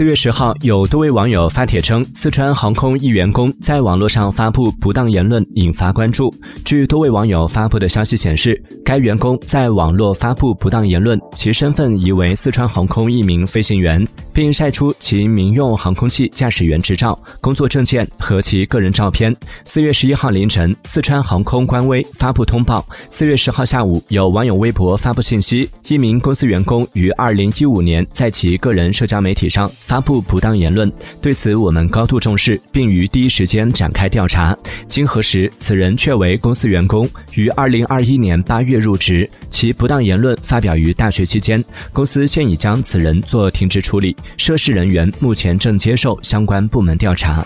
四月十号，有多位网友发帖称，四川航空一员工在网络上发布不当言论，引发关注。据多位网友发布的消息显示，该员工在网络发布不当言论，其身份疑为四川航空一名飞行员，并晒出其民用航空器驾驶员执照、工作证件和其个人照片。四月十一号凌晨，四川航空官微发布通报。四月十号下午，有网友微博发布信息，一名公司员工于二零一五年在其个人社交媒体上。发布不当言论，对此我们高度重视，并于第一时间展开调查。经核实，此人确为公司员工，于二零二一年八月入职，其不当言论发表于大学期间。公司现已将此人做停职处理，涉事人员目前正接受相关部门调查。